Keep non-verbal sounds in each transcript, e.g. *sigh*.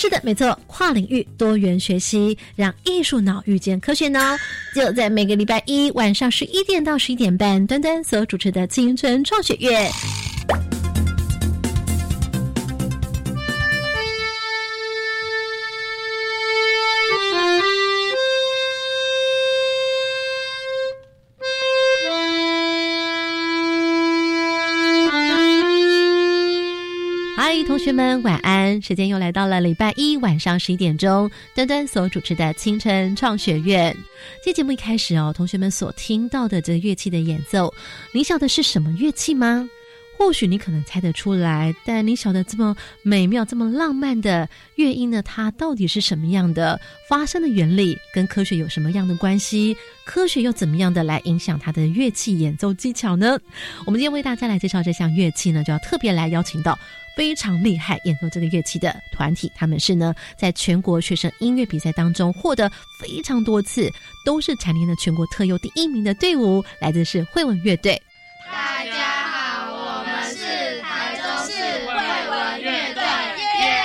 是的，没错，跨领域多元学习，让艺术脑遇见科学脑，*sighs* 就在每个礼拜一晚上十一点到十一点半，端端所主持的青春创学院。嗨，同学们，晚安！时间又来到了礼拜一晚上十一点钟，端端所主持的清晨创学院。这节目一开始哦，同学们所听到的这乐器的演奏，你晓得是什么乐器吗？或许你可能猜得出来，但你晓得这么美妙、这么浪漫的乐音呢？它到底是什么样的发声的原理？跟科学有什么样的关系？科学又怎么样的来影响它的乐器演奏技巧呢？我们今天为大家来介绍这项乐器呢，就要特别来邀请到非常厉害演奏这个乐器的团体，他们是呢在全国学生音乐比赛当中获得非常多次，都是蝉联的全国特优第一名的队伍，来自是慧文乐队。大家好，我们是台中市慧文乐队，耶！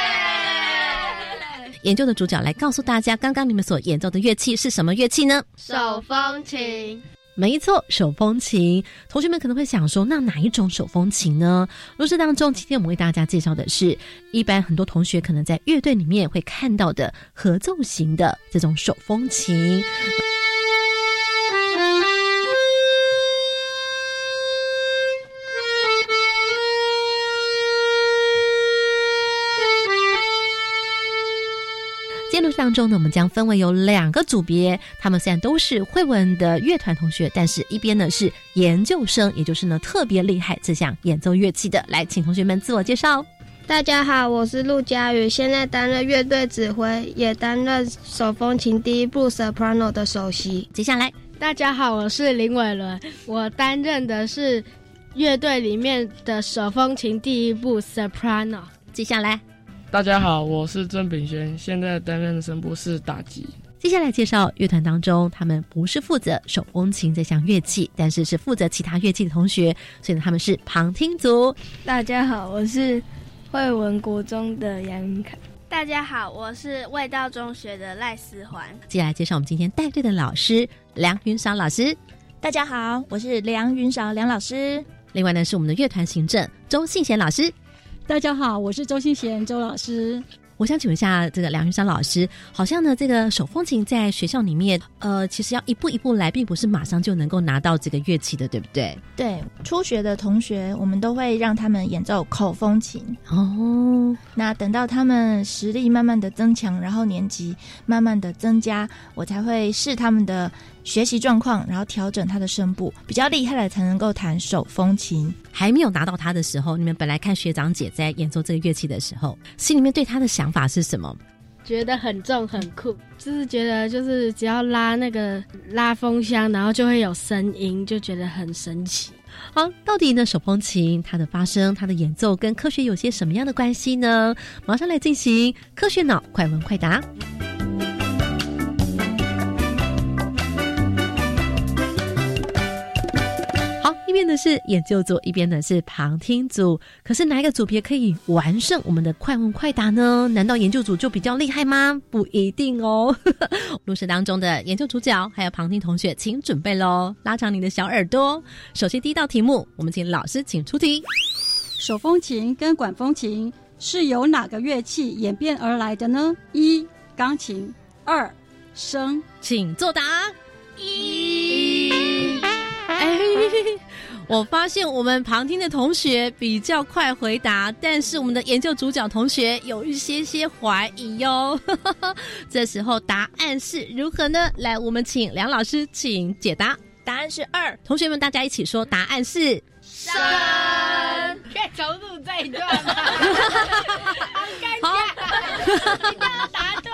研究的主角来告诉大家，刚刚你们所演奏的乐器是什么乐器呢？手风琴。没错，手风琴。同学们可能会想说，那哪一种手风琴呢？录制当中，今天我们为大家介绍的是，一般很多同学可能在乐队里面会看到的合奏型的这种手风琴。当中呢，我们将分为有两个组别，他们虽然都是慧文的乐团同学，但是一边呢是研究生，也就是呢特别厉害这项演奏乐器的。来，请同学们自我介绍。大家好，我是陆佳宇，现在担任乐队指挥，也担任手风琴第一部 soprano 的首席。接下来，大家好，我是林伟伦，我担任的是乐队里面的手风琴第一部 soprano。接下来。大家好，我是郑炳轩，现在担任声部是打击。接下来介绍乐团当中，他们不是负责手风琴这项乐器，但是是负责其他乐器的同学，所以他们是旁听组。大家好，我是惠文国中的杨云凯。大家好，我是味道中学的赖思环。接下来介绍我们今天带队的老师梁云韶老师。大家好，我是梁云韶梁老师。另外呢，是我们的乐团行政周信贤老师。大家好，我是周新贤周老师。我想请问一下，这个梁云山老师，好像呢，这个手风琴在学校里面，呃，其实要一步一步来，并不是马上就能够拿到这个乐器的，对不对？对，初学的同学，我们都会让他们演奏口风琴。哦，那等到他们实力慢慢的增强，然后年级慢慢的增加，我才会试他们的。学习状况，然后调整他的声部，比较厉害的才能够弹手风琴。还没有拿到他的时候，你们本来看学长姐在演奏这个乐器的时候，心里面对他的想法是什么？觉得很重很酷，就是觉得就是只要拉那个拉风箱，然后就会有声音，就觉得很神奇。好，到底呢手风琴它的发声、它的演奏跟科学有些什么样的关系呢？马上来进行科学脑快问快答。边的是研究组，一边的是旁听组。可是哪一个组别可以完胜我们的快问快答呢？难道研究组就比较厉害吗？不一定哦。*laughs* 录事当中的研究主角还有旁听同学，请准备喽，拉长你的小耳朵。首先第一道题目，我们请老师请出题。手风琴跟管风琴是由哪个乐器演变而来的呢？一、钢琴；二、声。请作答。一。哎。我发现我们旁听的同学比较快回答，但是我们的研究主角同学有一些些怀疑哟。*laughs* 这时候答案是如何呢？来，我们请梁老师请解答。答案是二。同学们，大家一起说，答案是三。这一段 *laughs* 吗？好尴尬，一定要答对。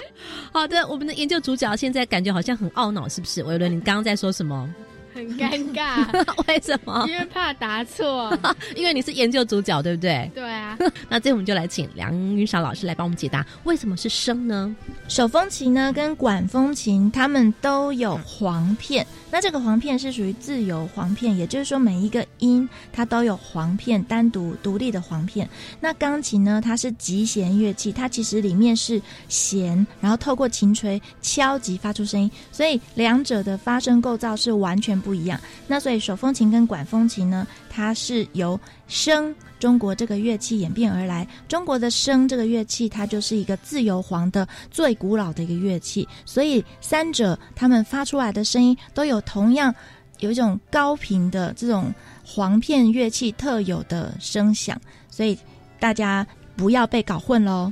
*laughs* 好的，我们的研究主角现在感觉好像很懊恼，是不是？维伦，你刚刚在说什么？很尴尬，*laughs* 为什么？因为怕答错，*laughs* 因为你是研究主角，对不对？对啊。*laughs* 那这我们就来请梁云韶老师来帮我们解答，为什么是笙呢？手风琴呢，跟管风琴，它们都有簧片。那这个簧片是属于自由簧片，也就是说每一个音它都有簧片，单独独立的簧片。那钢琴呢，它是击弦乐器，它其实里面是弦，然后透过琴锤敲击发出声音，所以两者的发声构造是完全不一样。那所以手风琴跟管风琴呢，它是由声。中国这个乐器演变而来，中国的笙这个乐器，它就是一个自由簧的最古老的一个乐器，所以三者它们发出来的声音都有同样有一种高频的这种簧片乐器特有的声响，所以大家不要被搞混喽。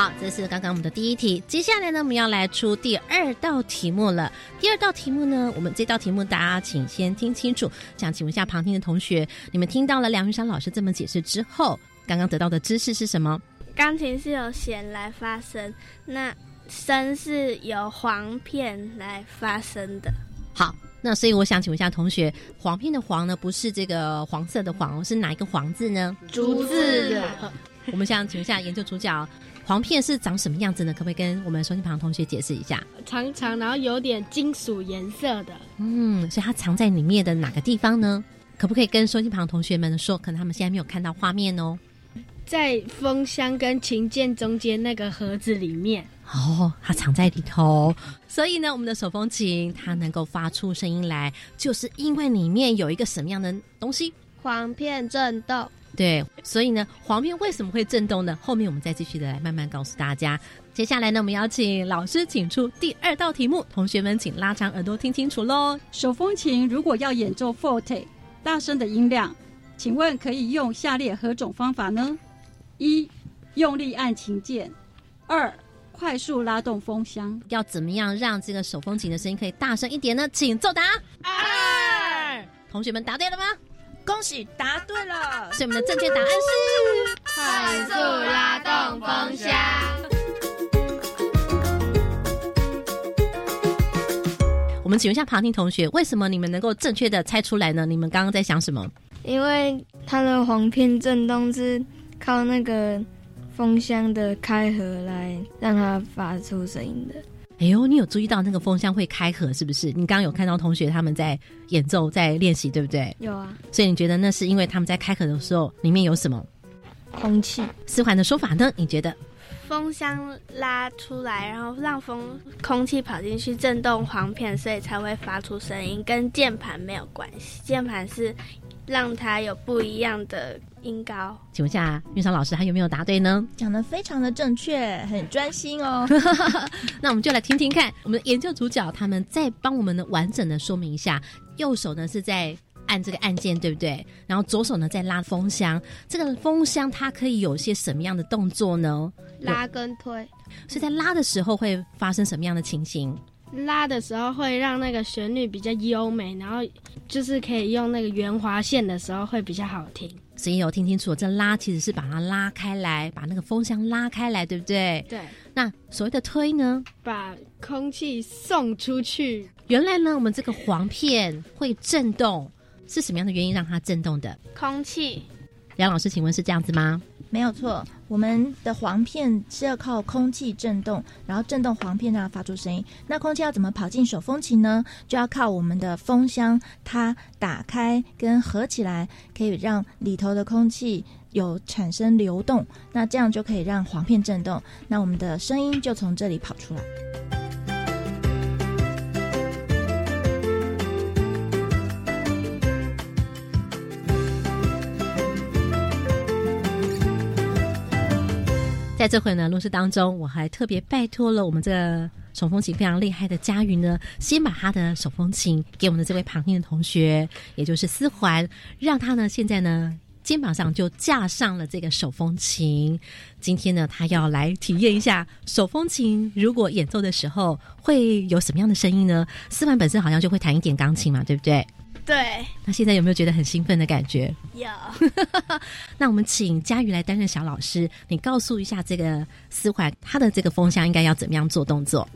好，这是刚刚我们的第一题。接下来呢，我们要来出第二道题目了。第二道题目呢，我们这道题目大家请先听清楚。想请问一下旁听的同学，你们听到了梁云山老师这么解释之后，刚刚得到的知识是什么？钢琴是由弦来发声，那声是由簧片来发声的。好，那所以我想请问一下同学，簧片的簧呢，不是这个黄色的黄，是哪一个黄字呢？竹字。*laughs* 我们想请问一下研究主角。簧片是长什么样子呢？可不可以跟我们收音旁同学解释一下？长长，然后有点金属颜色的。嗯，所以它藏在里面的哪个地方呢？可不可以跟收音旁同学们说？可能他们现在没有看到画面哦。在风箱跟琴键中间那个盒子里面。哦，它藏在里头。所以呢，我们的手风琴它能够发出声音来，就是因为里面有一个什么样的东西？簧片振动。对，所以呢，黄片为什么会震动呢？后面我们再继续的来慢慢告诉大家。接下来呢，我们邀请老师请出第二道题目，同学们请拉长耳朵听清楚喽。手风琴如果要演奏 forte 大声的音量，请问可以用下列何种方法呢？一、用力按琴键；二、快速拉动风箱。要怎么样让这个手风琴的声音可以大声一点呢？请作答。二，同学们答对了吗？恭喜答对了！所以我们的正确答案是快速拉动风箱。我们请问一下旁听同学，为什么你们能够正确的猜出来呢？你们刚刚在想什么？因为它的簧片振动是靠那个风箱的开合来让它发出声音的。哎呦，你有注意到那个风箱会开合是不是？你刚刚有看到同学他们在演奏、在练习，对不对？有啊。所以你觉得那是因为他们在开合的时候里面有什么？空气。思环的说法呢？你觉得？风箱拉出来，然后让风空气跑进去震动簧片，所以才会发出声音，跟键盘没有关系。键盘是让它有不一样的。音高，请问一下玉昌老师，还有没有答对呢？讲的非常的正确，很专心哦。*laughs* 那我们就来听听看，我们的研究主角他们再帮我们呢完整的说明一下。右手呢是在按这个按键，对不对？然后左手呢在拉风箱，这个风箱它可以有些什么样的动作呢？拉跟推，所以在拉的时候会发生什么样的情形？拉的时候会让那个旋律比较优美，然后就是可以用那个圆滑线的时候会比较好听。所以有听清楚，这拉其实是把它拉开来，把那个风箱拉开来，对不对？对。那所谓的推呢？把空气送出去。原来呢，我们这个簧片会震动，是什么样的原因让它震动的？空气。梁老师，请问是这样子吗？没有错，我们的簧片是要靠空气震动，然后震动簧片让它发出声音。那空气要怎么跑进手风琴呢？就要靠我们的风箱，它打开跟合起来，可以让里头的空气有产生流动，那这样就可以让簧片震动，那我们的声音就从这里跑出来。在这回呢录制当中，我还特别拜托了我们这个手风琴非常厉害的佳云呢，先把他的手风琴给我们的这位旁听的同学，也就是思环，让他呢现在呢肩膀上就架上了这个手风琴。今天呢，他要来体验一下手风琴如果演奏的时候会有什么样的声音呢？思环本身好像就会弹一点钢琴嘛，对不对？对。那现在有没有觉得很兴奋的感觉？有。*laughs* 那我们请佳瑜来担任小老师，你告诉一下这个思环，他的这个风箱应该要怎么样做动作？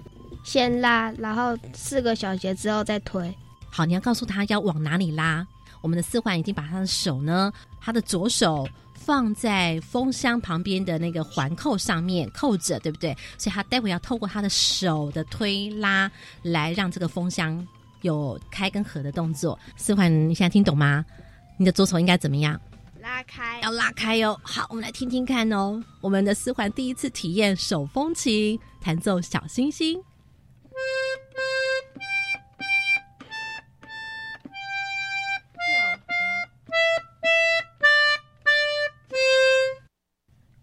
先拉，然后四个小节之后再推。好，你要告诉他要往哪里拉。我们的四环已经把他的手呢，他的左手。放在风箱旁边的那个环扣上面扣着，对不对？所以他待会要透过他的手的推拉，来让这个风箱有开跟合的动作。思环，你现在听懂吗？你的左手应该怎么样？拉开，要拉开哦。好，我们来听听看哦。我们的思环第一次体验手风琴弹奏小星星。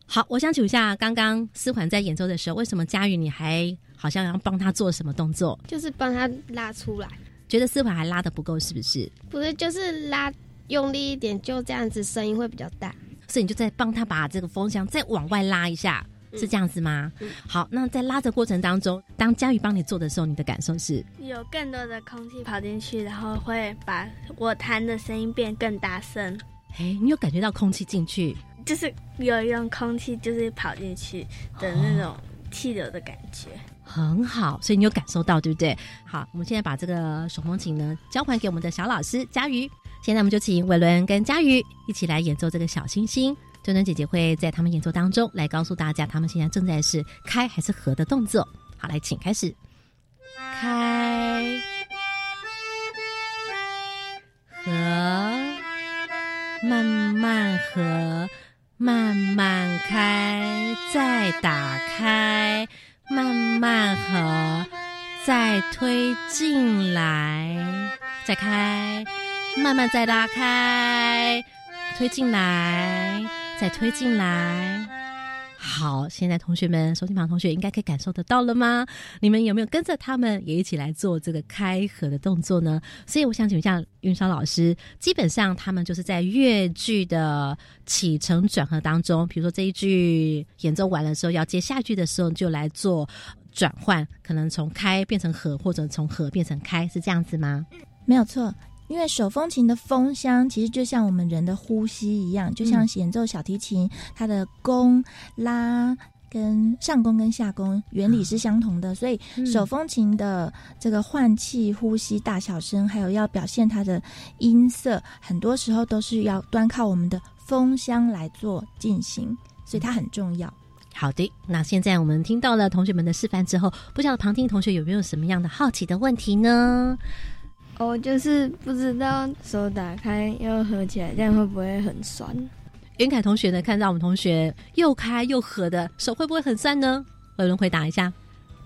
好，我想请问一下，刚刚思环在演奏的时候，为什么佳宇你还好像要帮他做什么动作？就是帮他拉出来。觉得丝滑还拉的不够，是不是？不是，就是拉用力一点，就这样子，声音会比较大。所以你就在帮他把这个风箱再往外拉一下，是这样子吗？好，那在拉的过程当中，当佳宇帮你做的时候，你的感受是？有更多的空气跑进去，然后会把我弹的声音变更大声。哎，你有感觉到空气进去？就是有一种空气，就是跑进去的那种气流的感觉，很好。所以你有感受到，对不对？好，我们现在把这个手风琴呢交还给我们的小老师佳瑜。现在我们就请伟伦跟佳瑜一起来演奏这个小星星。墩墩姐姐会在他们演奏当中来告诉大家，他们现在正在是开还是合的动作。好，来，请开始，开，合，慢慢合。慢慢开，再打开，慢慢合，再推进来，再开，慢慢再拉开，推进来，再推进来。好，现在同学们，手机旁同学应该可以感受得到了吗？你们有没有跟着他们也一起来做这个开合的动作呢？所以我想请问一下云霄老师，基本上他们就是在乐句的起承转合当中，比如说这一句演奏完的时候，要接下一句的时候，就来做转换，可能从开变成合，或者从合变成开，是这样子吗？没有错。因为手风琴的风箱其实就像我们人的呼吸一样，就像演奏小提琴，它的弓拉跟上弓跟下弓原理是相同的，所以手风琴的这个换气、呼吸、大小声，还有要表现它的音色，很多时候都是要端靠我们的风箱来做进行，所以它很重要。好的，那现在我们听到了同学们的示范之后，不知道旁听同学有没有什么样的好奇的问题呢？我就是不知道手打开又合起来，这样会不会很酸？袁凯同学呢？看到我们同学又开又合的手，会不会很酸呢？有人回答一下。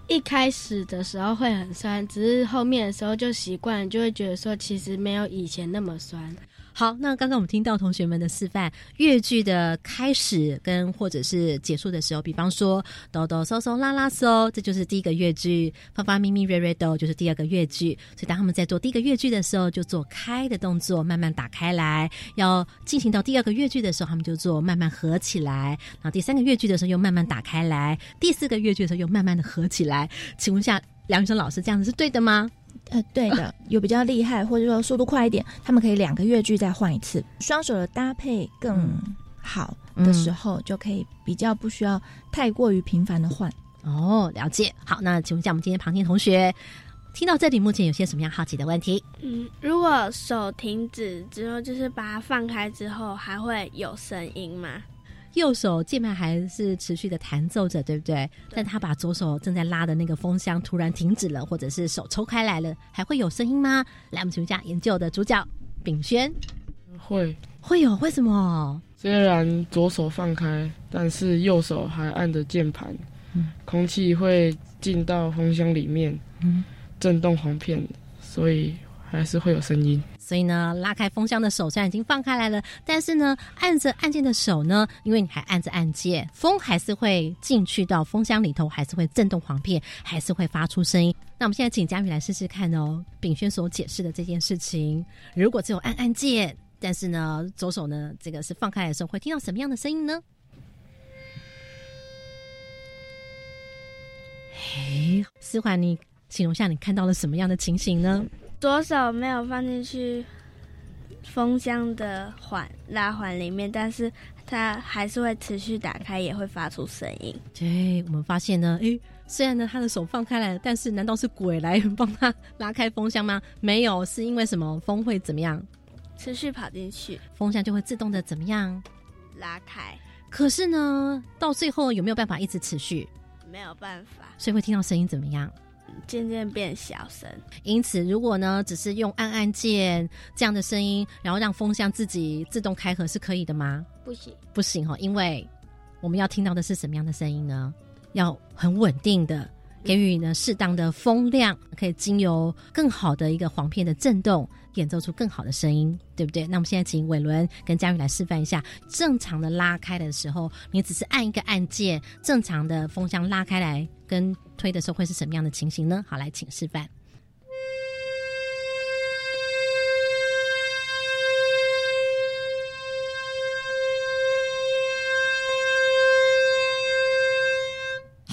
一开始的时候会很酸，只是后面的时候就习惯，就会觉得说其实没有以前那么酸。好，那刚刚我们听到同学们的示范，乐句的开始跟或者是结束的时候，比方说哆哆嗦嗦拉拉嗦，这就是第一个乐句；发发咪咪瑞瑞哆就是第二个乐句。所以当他们在做第一个乐句的时候，就做开的动作，慢慢打开来；要进行到第二个乐句的时候，他们就做慢慢合起来；然后第三个乐句的时候又慢慢打开来；第四个乐句的时候又慢慢的合起来。请问一下，梁宇生老师这样子是对的吗？呃，对的，*laughs* 有比较厉害，或者说速度快一点，他们可以两个乐句再换一次，双手的搭配更好的时候，就可以比较不需要太过于频繁的换。哦，了解。好，那请问一下，我们今天旁听同学听到这里，目前有些什么样好奇的问题？嗯，如果手停止之后，就是把它放开之后，还会有声音吗？右手键盘还是持续的弹奏着，对不对？但他把左手正在拉的那个风箱突然停止了，或者是手抽开来了，还会有声音吗？来，我们请问一下研究的主角炳轩，会会有？为什么？虽然左手放开，但是右手还按着键盘，空气会进到风箱里面，震动簧片，所以还是会有声音。所以呢，拉开风箱的手虽然已经放开来了，但是呢，按着按键的手呢，因为你还按着按键，风还是会进去到风箱里头，还是会震动簧片，还是会发出声音。那我们现在请佳宇来试试看哦。炳轩所解释的这件事情，如果只有按按键，但是呢，左手呢，这个是放开的时候，会听到什么样的声音呢？哎，思环，你形容下你看到了什么样的情形呢？左手没有放进去风箱的环拉环里面，但是它还是会持续打开，也会发出声音。对，我们发现呢，诶，虽然呢他的手放开来了，但是难道是鬼来 *laughs* 帮他拉开风箱吗？没有，是因为什么？风会怎么样？持续跑进去，风箱就会自动的怎么样拉开？可是呢，到最后有没有办法一直持续？没有办法，所以会听到声音怎么样？渐渐变小声。因此，如果呢只是用按按键这样的声音，然后让风箱自己自动开合是可以的吗？不行，不行哈，因为我们要听到的是什么样的声音呢？要很稳定的。给予呢适当的风量，可以经由更好的一个簧片的震动，演奏出更好的声音，对不对？那我们现在请伟伦跟佳玉来示范一下，正常的拉开的时候，你只是按一个按键，正常的风箱拉开来跟推的时候会是什么样的情形呢？好，来请示范。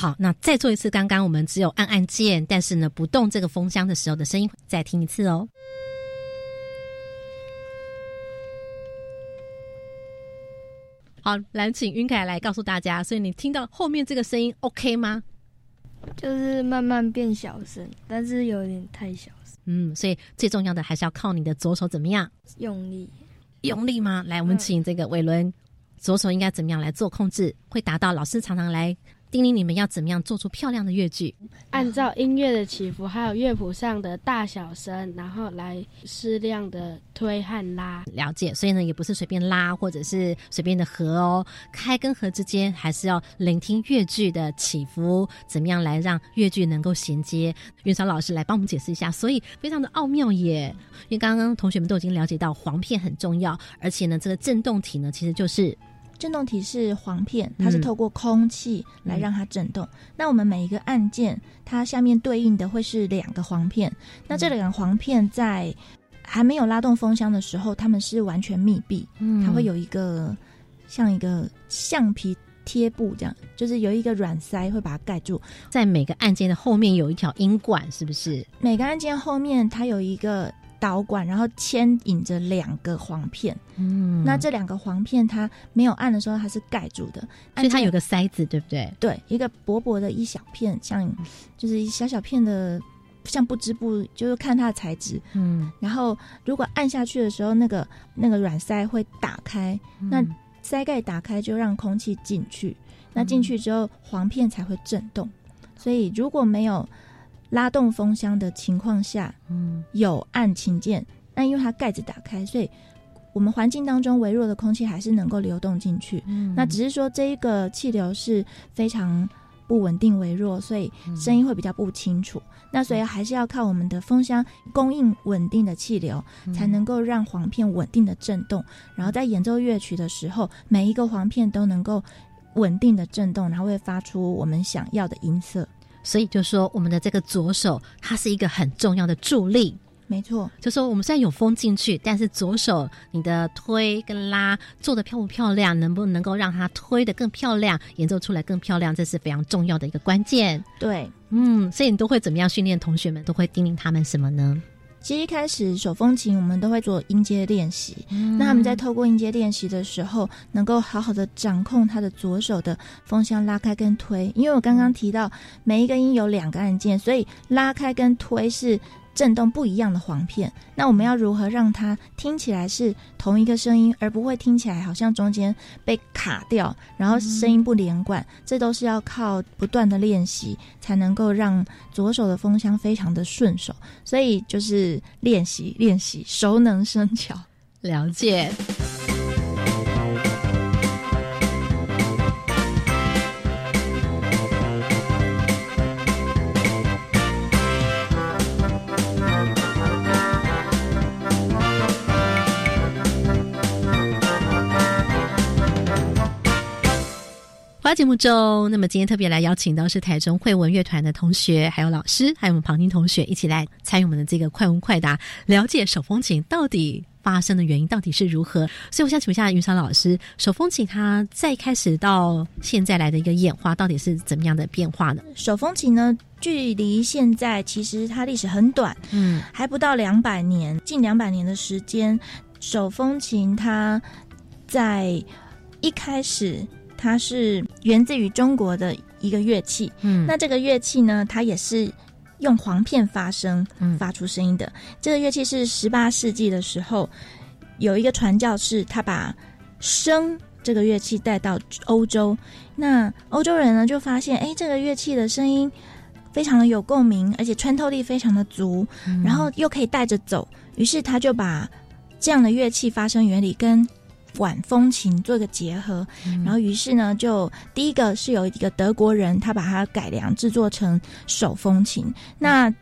好，那再做一次刚刚我们只有按按键，但是呢不动这个风箱的时候的声音，再听一次哦。好，来请云凯来告诉大家，所以你听到后面这个声音 OK 吗？就是慢慢变小声，但是有点太小声。嗯，所以最重要的还是要靠你的左手怎么样用力，用力吗？来，我们请这个伟伦，左手应该怎么样来做控制，会达到老师常常来。叮咛你们要怎么样做出漂亮的乐句？按照音乐的起伏，还有乐谱上的大小声，然后来适量的推和拉。了解，所以呢，也不是随便拉或者是随便的合哦，开跟合之间还是要聆听乐句的起伏，怎么样来让乐句能够衔接？袁超老师来帮我们解释一下，所以非常的奥妙耶。因为刚刚同学们都已经了解到簧片很重要，而且呢，这个振动体呢，其实就是。振动体是簧片，它是透过空气来让它振动。那我们每一个按键，它下面对应的会是两个簧片。那这两个簧片在还没有拉动风箱的时候，它们是完全密闭，它会有一个像一个橡皮贴布这样，就是有一个软塞会把它盖住。在每个按键的后面有一条音管，是不是？每个按键后面它有一个。导管，然后牵引着两个簧片。嗯，那这两个簧片它没有按的时候，它是盖住的，所以它有个塞子，对不对？对，一个薄薄的一小片，像就是一小小片的，像不织布，就是看它的材质。嗯，然后如果按下去的时候，那个那个软塞会打开，那塞盖打开就让空气进去，那进去之后簧片才会震动。所以如果没有拉动风箱的情况下，嗯，有按琴键，那因为它盖子打开，所以我们环境当中微弱的空气还是能够流动进去。嗯，那只是说这一个气流是非常不稳定、微弱，所以声音会比较不清楚。那所以还是要靠我们的风箱供应稳定的气流，才能够让簧片稳定的震动。然后在演奏乐曲的时候，每一个簧片都能够稳定的震动，然后会发出我们想要的音色。所以就说，我们的这个左手，它是一个很重要的助力。没错，就说我们虽然有风进去，但是左手你的推跟拉做的漂不漂亮，能不能够让它推的更漂亮，演奏出来更漂亮，这是非常重要的一个关键。对，嗯，所以你都会怎么样训练同学们？都会叮咛他们什么呢？其实一开始手风琴我们都会做音阶练习，那他们在透过音阶练习的时候，能够好好的掌控他的左手的风箱拉开跟推。因为我刚刚提到每一个音有两个按键，所以拉开跟推是。震动不一样的簧片，那我们要如何让它听起来是同一个声音，而不会听起来好像中间被卡掉，然后声音不连贯？这都是要靠不断的练习才能够让左手的风箱非常的顺手。所以就是练习练习，熟能生巧。了解。节目中，那么今天特别来邀请到是台中会文乐团的同学，还有老师，还有我们旁听同学一起来参与我们的这个快问快答，了解手风琴到底发生的原因到底是如何。所以我想请问一下云山老师，手风琴它在开始到现在来的一个演化，到底是怎么样的变化呢？手风琴呢，距离现在其实它历史很短，嗯，还不到两百年，近两百年的时间。手风琴它在一开始它是源自于中国的一个乐器，嗯。那这个乐器呢，它也是用簧片发声，发出声音的。这个乐器是十八世纪的时候有一个传教士，他把笙这个乐器带到欧洲，那欧洲人呢就发现，哎，这个乐器的声音非常的有共鸣，而且穿透力非常的足，然后又可以带着走，于是他就把这样的乐器发声原理跟管风琴做一个结合，然后于是呢，就第一个是有一个德国人，他把它改良制作成手风琴。那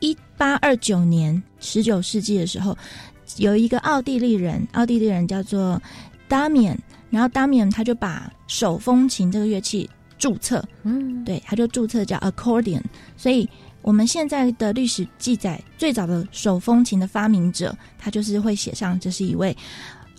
一八二九年，十九世纪的时候，有一个奥地利人，奥地利人叫做 Damian，然后 Damian 他就把手风琴这个乐器注册，嗯，对，他就注册叫 accordion，所以。我们现在的历史记载，最早的手风琴的发明者，他就是会写上这是一位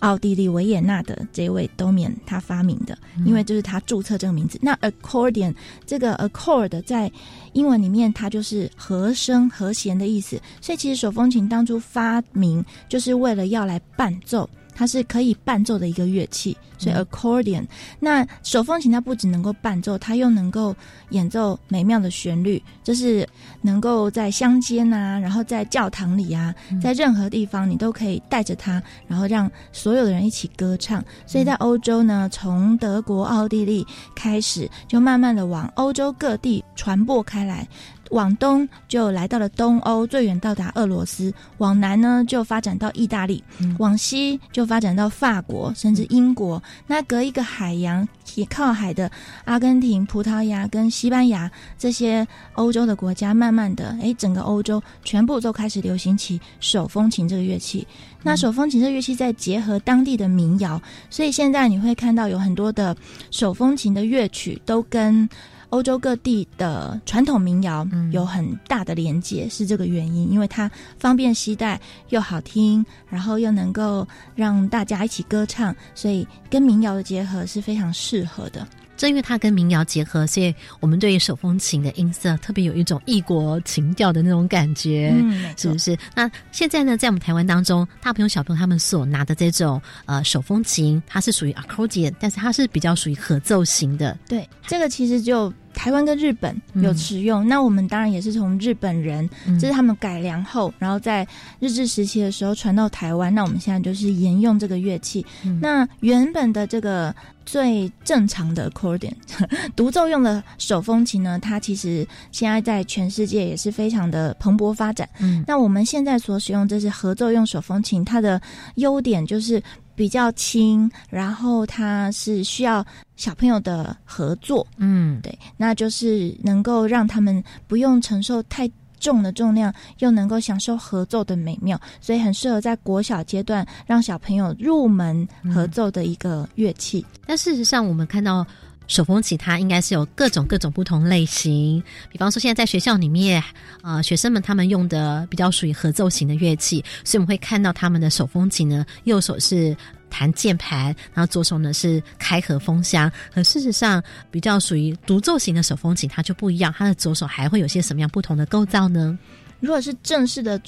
奥地利维也纳的这位 Domian 他发明的，因为就是他注册这个名字。那 accordion 这个 accord 在英文里面它就是和声、和弦的意思，所以其实手风琴当初发明就是为了要来伴奏。它是可以伴奏的一个乐器，所以 accordion、那手风琴它不只能够伴奏，它又能够演奏美妙的旋律，就是能够在乡间啊，然后在教堂里啊，在任何地方你都可以带着它，然后让所有的人一起歌唱。所以在欧洲呢，从德国、奥地利开始，就慢慢的往欧洲各地传播开来。往东就来到了东欧，最远到达俄罗斯；往南呢就发展到意大利，往西就发展到法国，甚至英国。那隔一个海洋也靠海的阿根廷、葡萄牙跟西班牙这些欧洲的国家，慢慢的，哎，整个欧洲全部都开始流行起手风琴这个乐器。那手风琴这个乐器再结合当地的民谣，所以现在你会看到有很多的手风琴的乐曲都跟。欧洲各地的传统民谣有很大的连接，是这个原因，因为它方便携带又好听，然后又能够让大家一起歌唱，所以跟民谣的结合是非常适合的。正因为它跟民谣结合，所以我们对于手风琴的音色特别有一种异国情调的那种感觉，嗯，是不是？那现在呢，在我们台湾当中，大朋友小朋友他们所拿的这种呃手风琴，它是属于 accordion，但是它是比较属于合奏型的。对，这个其实就台湾跟日本有使用，那我们当然也是从日本人，这是他们改良后，然后在日治时期的时候传到台湾。那我们现在就是沿用这个乐器。那原本的这个最正常的 accordion *laughs* 独奏用的手风琴呢，它其实现在在全世界也是非常的蓬勃发展。嗯，那我们现在所使用这是合奏用手风琴，它的优点就是比较轻，然后它是需要小朋友的合作。嗯，对，那就是能够让他们不用承受太重的重量，又能够享受合奏的美妙，所以很适合在国小阶段让小朋友入门合奏的一个乐器。但事实上，我们看到。手风琴它应该是有各种各种不同类型，比方说现在在学校里面，呃，学生们他们用的比较属于合奏型的乐器，所以我们会看到他们的手风琴呢，右手是弹键盘，然后左手呢是开合风箱。可事实上，比较属于独奏型的手风琴，它就不一样，它的左手还会有些什么样不同的构造呢？如果是正式的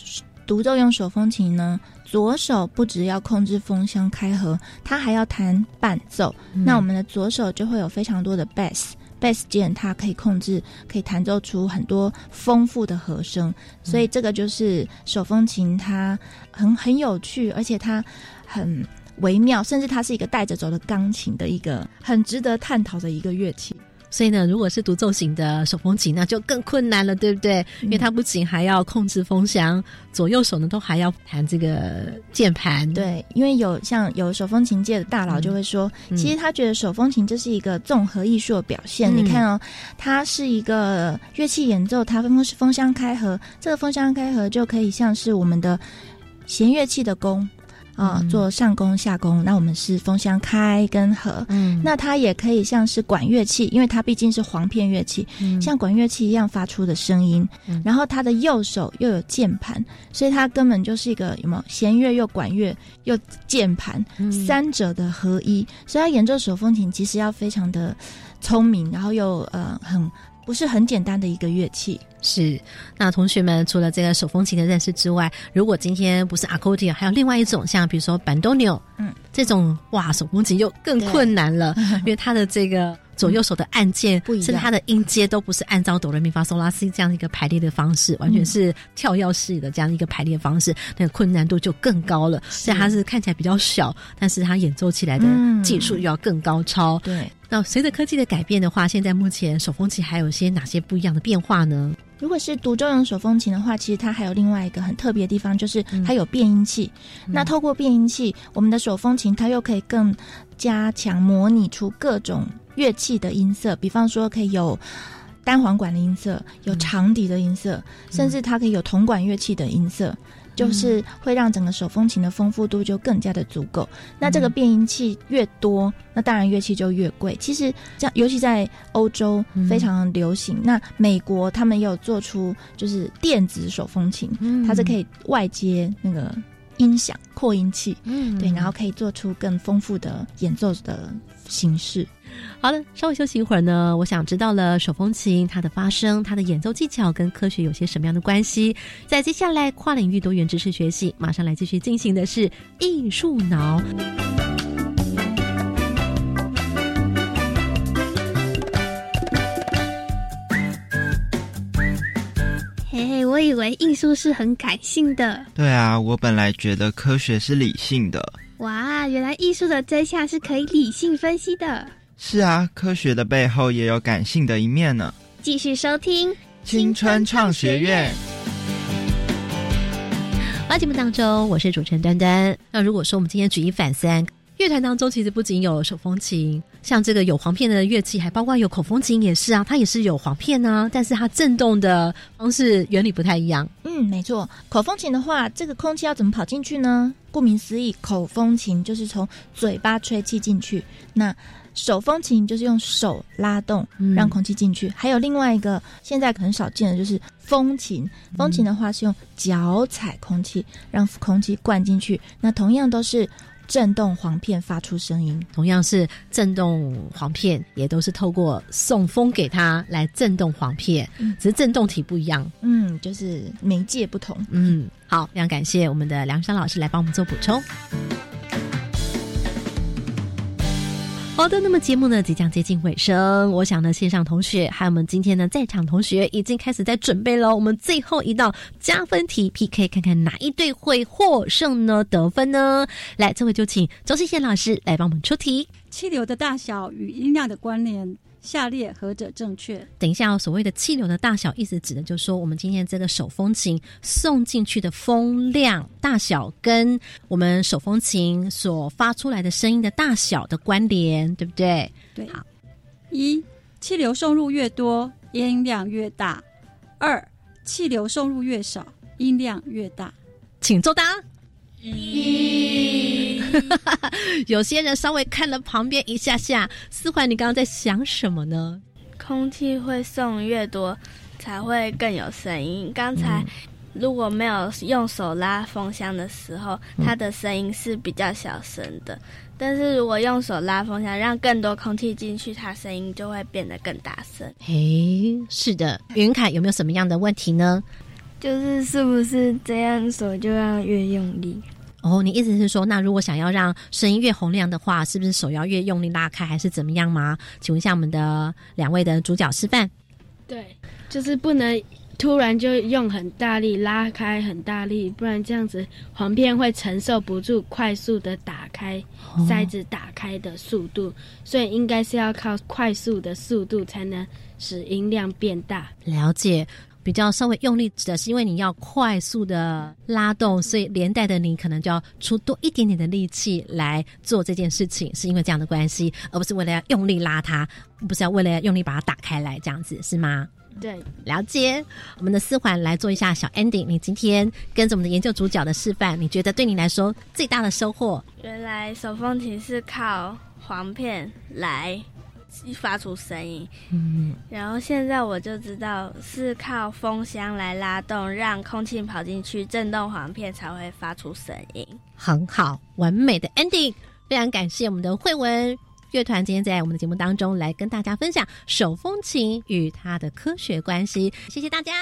独奏用手风琴呢？左手不只要控制风箱开合，它还要弹伴奏。嗯那我们的左手就会有非常多的 bass，bass 键它可以控制，可以弹奏出很多丰富的和声。所以这个就是手风琴，它很很有趣，而且它很微妙，甚至它是一个带着走的钢琴的一个很值得探讨的一个乐器。所以呢，如果是独奏型的手风琴，那就更困难了，对不对？因为它不仅还要控制风箱，左右手呢都还要弹这个键盘。对，因为有像有手风琴界的大佬就会说，嗯其实他觉得手风琴这是一个综合艺术的表现。嗯你看哦，它是一个乐器演奏，它风风箱开合，这个风箱开合就可以像是我们的弦乐器的弓。啊、嗯做上弓下弓，那我们是风箱开跟合，嗯那它也可以像是管乐器，因为它毕竟是簧片乐器，嗯像管乐器一样发出的声音。嗯然后它的右手又有键盘，所以它根本就是一个有没有弦乐又管乐又键盘、嗯三者的合一。所以他演奏手风琴其实要非常的聪明，然后又呃很不是很简单的一个乐器。是，那同学们除了这个手风琴的认识之外，如果今天不是 accordion，还有另外一种，像比如说板多纽，嗯，这种哇，手风琴就更困难了，*laughs* 因为它的这个左右手的按键，不一样，甚至它的音阶都不是按照哆来咪发嗦拉西这样一个排列的方式，完全是跳跃式的这样一个排列方式，那个困难度就更高了。虽然它是看起来比较小，但是它演奏起来的技术又要更高超。对，那随着科技的改变的话，现在目前手风琴还有些哪些不一样的变化呢？如果是独奏用手风琴的话，其实它还有另外一个很特别的地方，就是它有变音器。那透过变音器，我们的手风琴它又可以更加强模拟出各种乐器的音色，比方说可以有单簧管的音色，有长笛的音色，甚至它可以有铜管乐器的音色。就是会让整个手风琴的丰富度就更加的足够。那这个变音器越多，那当然乐器就越贵。其实这样，尤其在欧洲非常流行。那美国他们也有做出就是电子手风琴，它是可以外接那个音响扩音器，嗯，对，然后可以做出更丰富的演奏的形式。好了，稍微休息一会儿呢。我想知道了手风琴它的发声、它的演奏技巧跟科学有些什么样的关系。在接下来跨领域多元知识学习，马上来继续进行的是艺术脑。嘿嘿，我以为艺术是很感性的。对啊，我本来觉得科学是理性的。哇，原来艺术的真相是可以理性分析的。是啊，科学的背后也有感性的一面呢。继续收听青春创学院。好，节目当中，我是主持人端端。那如果说我们今天举一反三，乐团当中其实不仅有手风琴，像这个有簧片的乐器，还包括有口风琴，也是啊，它也是有簧片啊，但是它震动的方式原理不太一样。嗯，没错，口风琴的话，这个空气要怎么跑进去呢？顾名思义，口风琴就是从嘴巴吹气进去。那手风琴就是用手拉动，让空气进去。还有另外一个现在很少见的，就是风琴。风琴的话是用脚踩空气，让空气灌进去。那同样都是震动簧片发出声音，同样是震动簧片，也都是透过送风给它来震动簧片，只是震动体不一样。嗯，就是媒介不同。嗯，好，非常感谢我们的梁山老师来帮我们做补充。好的，那么节目呢即将接近尾声，我想呢线上同学还有我们今天呢在场同学已经开始在准备了我们最后一道加分题 PK，看看哪一队会获胜呢？得分呢？来，这回就请周世贤老师来帮我们出题。气流的大小与音量的关联。下列何者正确？等一下，所谓的气流的大小，意思指的就是说，我们今天这个手风琴送进去的风量大小，跟我们手风琴所发出来的声音的大小的关联，对不对？对。好，一，气流送入越多，音量越大；二，气流送入越少，音量越大。请作答。一，*laughs* 有些人稍微看了旁边一下下，思怀，你刚刚在想什么呢？空气会送越多，才会更有声音。刚才如果没有用手拉风箱的时候，它的声音是比较小声的。但是如果用手拉风箱，让更多空气进去，它声音就会变得更大声。嘿，是的，云凯有没有什么样的问题呢？就是是不是这样手就要越用力？哦，你意思是说，那如果想要让声音越洪亮的话，是不是手要越用力拉开，还是怎么样吗？请问一下我们的两位的主角示范。对，就是不能突然就用很大力拉开很大力，不然这样子簧片会承受不住快速的打开塞子打开的速度，所以应该是要靠快速的速度才能使音量变大。了解。比较稍微用力，指的是因为你要快速的拉动，所以连带的你可能就要出多一点点的力气来做这件事情，是因为这样的关系，而不是为了要用力拉它，不是要为了要用力把它打开来这样子，是吗？对，了解。我们的思环来做一下小 ending，你今天跟着我们的研究主角的示范，你觉得对你来说最大的收获？原来手风琴是靠簧片来。发出声音，嗯，然后现在我就知道是靠风箱来拉动，让空气跑进去，震动簧片才会发出声音。很好，完美的 ending，非常感谢我们的慧文乐团今天在我们的节目当中来跟大家分享手风琴与它的科学关系。谢谢大家。